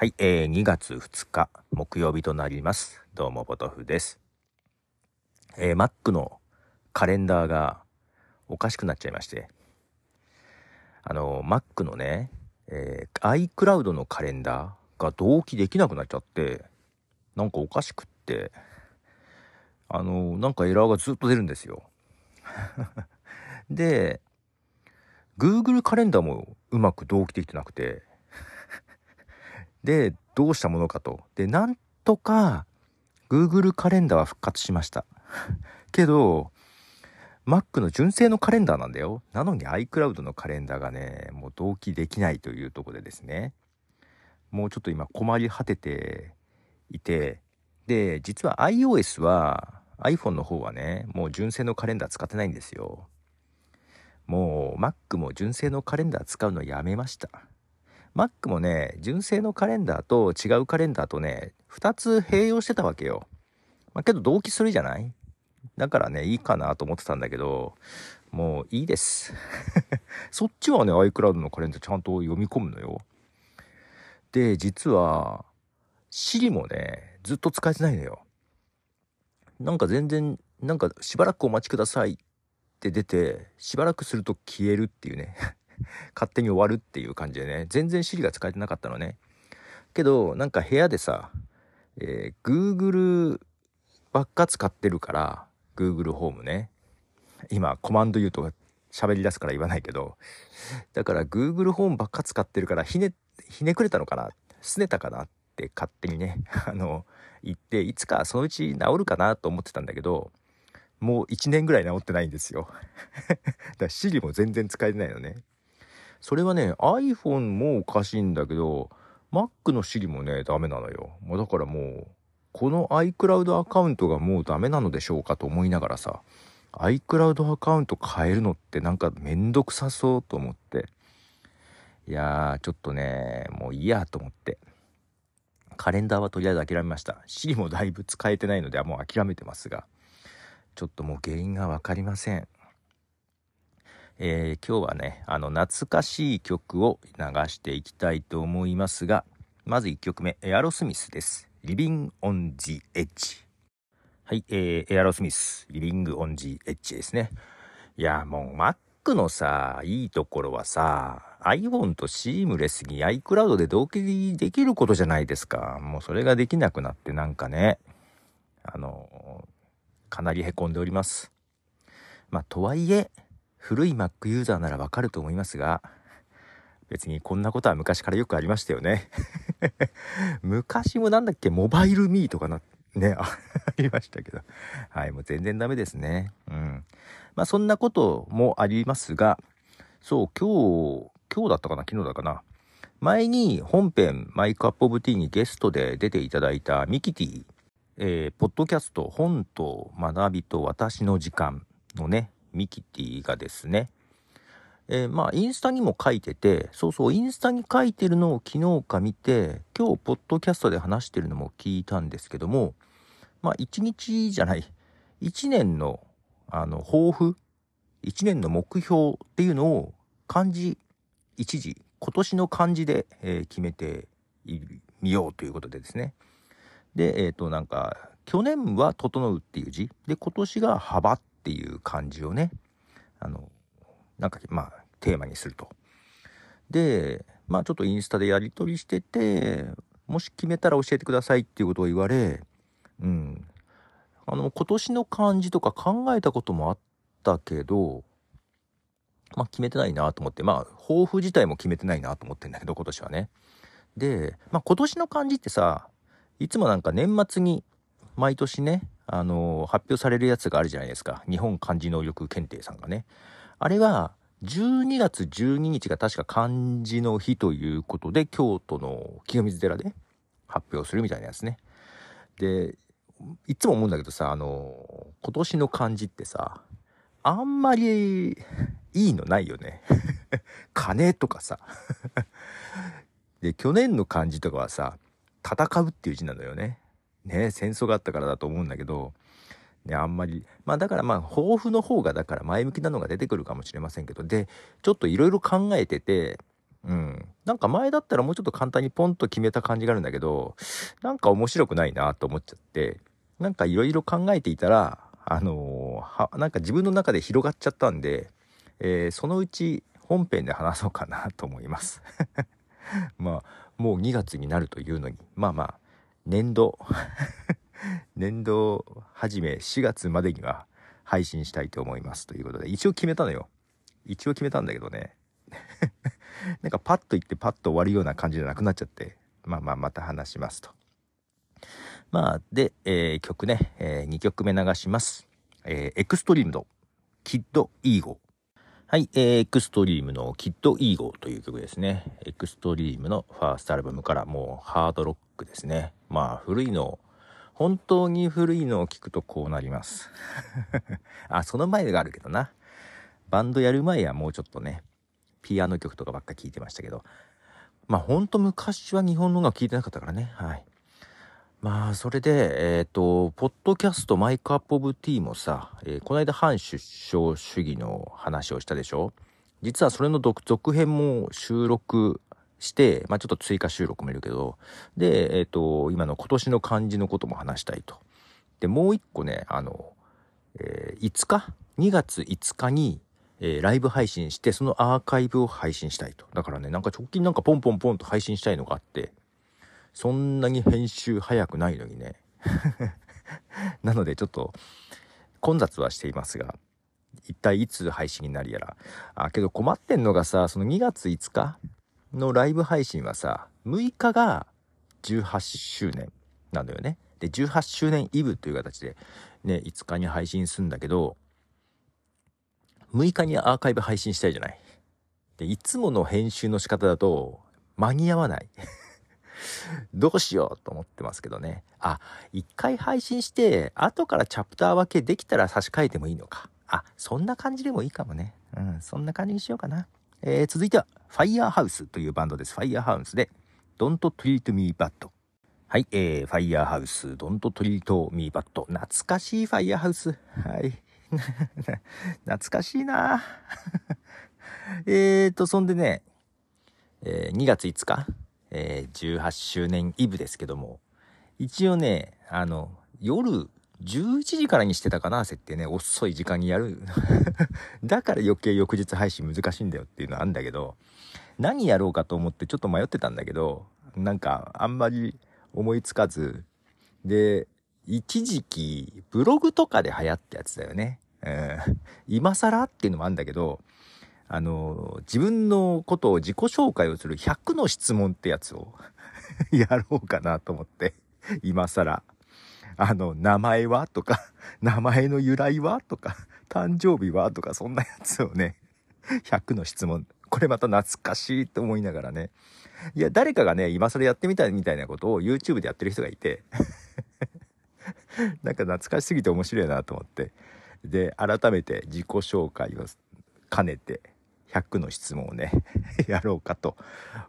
はい、えー、2月2日木曜日となります。どうも、ポトフです。えー、Mac のカレンダーがおかしくなっちゃいまして、あの、Mac のね、えー、iCloud のカレンダーが同期できなくなっちゃって、なんかおかしくって、あの、なんかエラーがずっと出るんですよ。で、Google カレンダーもうまく同期できてなくて、で、どうしたものかと。で、なんとか Google カレンダーは復活しました。けど、Mac の純正のカレンダーなんだよ。なのに iCloud のカレンダーがね、もう同期できないというところでですね、もうちょっと今困り果てていて、で、実は iOS は iPhone の方はね、もう純正のカレンダー使ってないんですよ。もう Mac も純正のカレンダー使うのやめました。Mac もね、純正のカレンダーと違うカレンダーとね、2つ併用してたわけよ。まあ、けど同期するじゃない？だからね、いいかなと思ってたんだけど、もういいです。そっちはね、iCloud のカレンダーちゃんと読み込むのよ。で、実は、Siri もね、ずっと使えてないのよ。なんか全然、なんかしばらくお待ちくださいって出て、しばらくすると消えるっていうね。勝手に終わるっていう感じでね、全然 Siri が使えてなかったのね。けど、なんか部屋でさ、えー Google ばっか使ってるから、Google ホームね。今、コマンド言うと喋り出すから言わないけど、だから Google ホームばっか使ってるから、ひね、ひねくれたのかな？拗ねたかなって勝手にね、あの、言って、いつかそのうち治るかなと思ってたんだけど、もう1年ぐらい治ってないんですよ。だから Siri も全然使えてないのね。それはね、iPhone もおかしいんだけど、Mac の Siri もね、ダメなのよ。もうだからもう、この iCloud アカウントがもうダメなのでしょうかと思いながらさ、iCloud アカウント変えるのってなんかめんどくさそうと思って。いやー、ちょっとね、もういいやと思って。カレンダーはとりあえず諦めました。Siri もだいぶ使えてないので、もう諦めてますが、ちょっともう原因がわかりません。えー今日はね、あの、懐かしい曲を流していきたいと思いますが、まず1曲目、エアロスミスです。Living on the Edge。はい、えーエアロスミス、Living on the Edge ですね。いや、もう Mac のさ、いいところはさ、iPhone とシームレスに iCloud で同期できることじゃないですか。もうそれができなくなってなんかね、あの、かなり凹んでおります。まあ、とはいえ、古い Mac ユーザーならわかると思いますが、別にこんなことは昔からよくありましたよね。昔もなんだっけ、モバイルミーとかな、ね、ありましたけど。はい、もう全然ダメですね。うん。まあそんなこともありますが、そう、今日、今日だったかな昨日だかな前に本編マイクアップオブティーにゲストで出ていただいたミキティ、えーポッドキャスト本と学びと私の時間のね、ミキティがですね、えーまあインスタにも書いてて、そうそう、インスタに書いてるのを昨日か見て、今日ポッドキャストで話してるのも聞いたんですけども、まあ一日じゃない、一年の、あの、抱負、一年の目標っていうのを漢字一字、今年の漢字で、えー決めてみようということでですね。で、えっ、と、なんか、去年は整うっていう字、で、今年が幅っていう漢字をね、あの、なんか、まあ、テーマにすると。で、まあ、ちょっとインスタでやり取りしてて、もし決めたら教えてくださいっていうことを言われ、うん。あの、今年の漢字とか考えたこともあったけど、まあ、決めてないなと思って、まあ、抱負自体も決めてないなと思ってんだけど、今年はね。で、まあ、今年の漢字ってさ、いつもなんか年末に毎年ね、あの発表されるやつがあるじゃないですか。日本漢字能力検定さんがね。あれは、12月12日が確か漢字の日ということで、京都の清水寺で発表するみたいなやつね。で、いつも思うんだけどさ、あの、今年の漢字ってさ、あんまりいいのないよね。金とかさ。で、去年の漢字とかはさ、戦うっていう字なのよね。ね戦争があったからだと思うんだけど、ね、あんまり、まあだからまあ、抱負の方がだから前向きなのが出てくるかもしれませんけど、で、ちょっといろいろ考えてて、うん。なんか前だったらもうちょっと簡単にポンと決めた感じがあるんだけど、なんか面白くないなと思っちゃって、なんかいろいろ考えていたら、あのーは、なんか自分の中で広がっちゃったんで、えーそのうち本編で話そうかなと思います。まあ、もう2月になるというのに、まあまあ、年度、年度始め4月までには配信したいと思いますということで、一応決めたのよ。一応決めたんだけどね。なんかパッと言ってパッと終わるような感じじゃなくなっちゃって、まあまあまた話しますと。まあ、で、えー曲ね、え2曲目流します。えーエクストリームのキッド・イーゴ。はい、えーエクストリームのキッド・イーゴという曲ですね。エクストリームのファーストアルバムからもうハードロックですね。まあ古いの、本当に古いのを聞くとこうなります。あ、その前があるけどな。バンドやる前はもうちょっとね、ピアノ曲とかばっか聴いてましたけど、まあほんと昔は日本の音楽聴いてなかったからね。はい。まあそれで、えっ、と、ポッドキャストマイクアップオブティーもさ、えーこの間反出生主義の話をしたでしょ実はそれの続編も収録して、まあちょっと追加収録もいるけど、で、えっ、と、今の今年の漢字のことも話したいと。で、もう一個ね、あの、えー5日 ?2 月5日に、えーライブ配信して、そのアーカイブを配信したいと。だからね、なんか直近なんかポンポンポンと配信したいのがあって、そんなに編集早くないのにね。なのでちょっと混雑はしていますが、一体いつ配信になるやら。あ、けど困ってんのがさ、その2月5日？のライブ配信はさ、6日が18周年なんだよね。で、18周年イブという形でね、5日に配信するんだけど、6日にアーカイブ配信したいじゃない。で、いつもの編集の仕方だと間に合わない。どうしようと思ってますけどね。あ、一回配信して、後からチャプター分けできたら差し替えてもいいのか。あ、そんな感じでもいいかもね。うん、そんな感じにしようかな。えー、続いては、ファイヤーハウスというバンドです。ファイヤーハウスで、Don't Treat Me Bad。はい、えー、ファイヤーハウス、Don't Treat Me Bad。懐かしいファイヤーハウス。はい。懐かしいな えーと、そんでね、えー2月5日、えー18周年イブですけども、一応ね、あの、夜11時からにしてたかな、設定ね、遅い時間にやる。だから余計翌日配信難しいんだよっていうのはあるんだけど、何やろうかと思ってちょっと迷ってたんだけど、なんかあんまり思いつかず、で、一時期ブログとかで流行ったやつだよね。うん、今更っていうのもあるんだけど、あの、自分のことを自己紹介をする100の質問ってやつを やろうかなと思って、今更。あの、名前は？とか、名前の由来は？とか、誕生日は？とか、そんなやつをね、100の質問。これまた懐かしいと思いながらね。いや、誰かがね、今更やってみたいみたいなことを YouTube でやってる人がいて、なんか懐かしすぎて面白いなと思って。で、改めて自己紹介を兼ねて、100の質問をね、やろうかと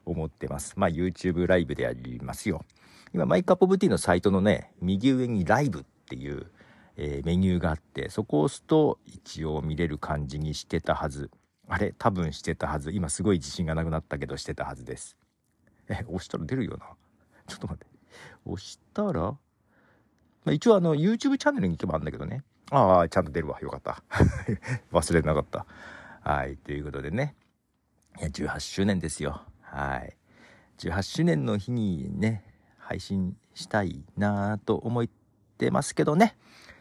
思ってます。まあ YouTube ライブでやりますよ。今、マイクアップオブティーのサイトのね、右上にライブっていう、えーメニューがあって、そこを押すと一応見れる感じにしてたはず。あれ多分してたはず。今すごい自信がなくなったけどしてたはずです。え、押したら出るよな。ちょっと待って。押したら、まあ、一応あの YouTube チャンネルに行けばあるんだけどね。ああ、ちゃんと出るわ。よかった。忘れなかった。はい。ということでね。いや、18周年ですよ。はい。18周年の日にね、配信したいなぁと思ってますけどね。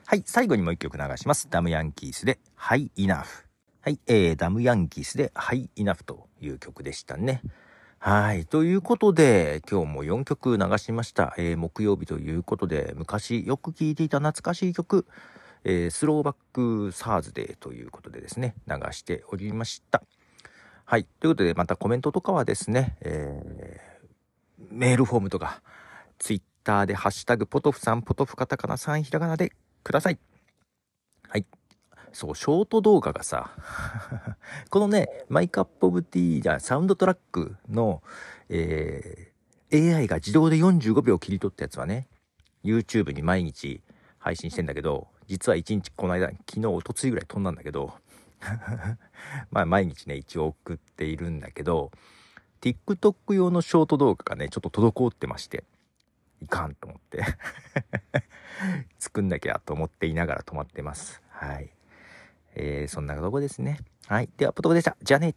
はい。最後にもう一曲流します。ダムヤンキースで、ハイイナフ。はい。えー、ダムヤンキースで、ハイイナフという曲でしたね。はい。ということで、今日も4曲流しました。えー木曜日ということで、昔よく聴いていた懐かしい曲、えースローバックサーズデーということでですね、流しておりました。はい。ということで、またコメントとかはですね、えーメールフォームとか、ツイッターでハッシュタグポトフさん、ポトフカタカナさん、ひらがなでください。はい。そう、ショート動画がさ、このね、マイクアップオブティーじゃサウンドトラックの、えー AI が自動で45秒切り取ったやつはね、YouTube に毎日配信してんだけど、実は1日この間、昨日、おとついぐらい飛んだんだけど、まあ毎日ね、一応送っているんだけど、TikTok 用のショート動画がね、ちょっと滞ってまして、いかんと思って 作んなきゃと思っていながら止まってます。はい。えー、そんなとこですね。はい。では、ポトコでした。じゃあね。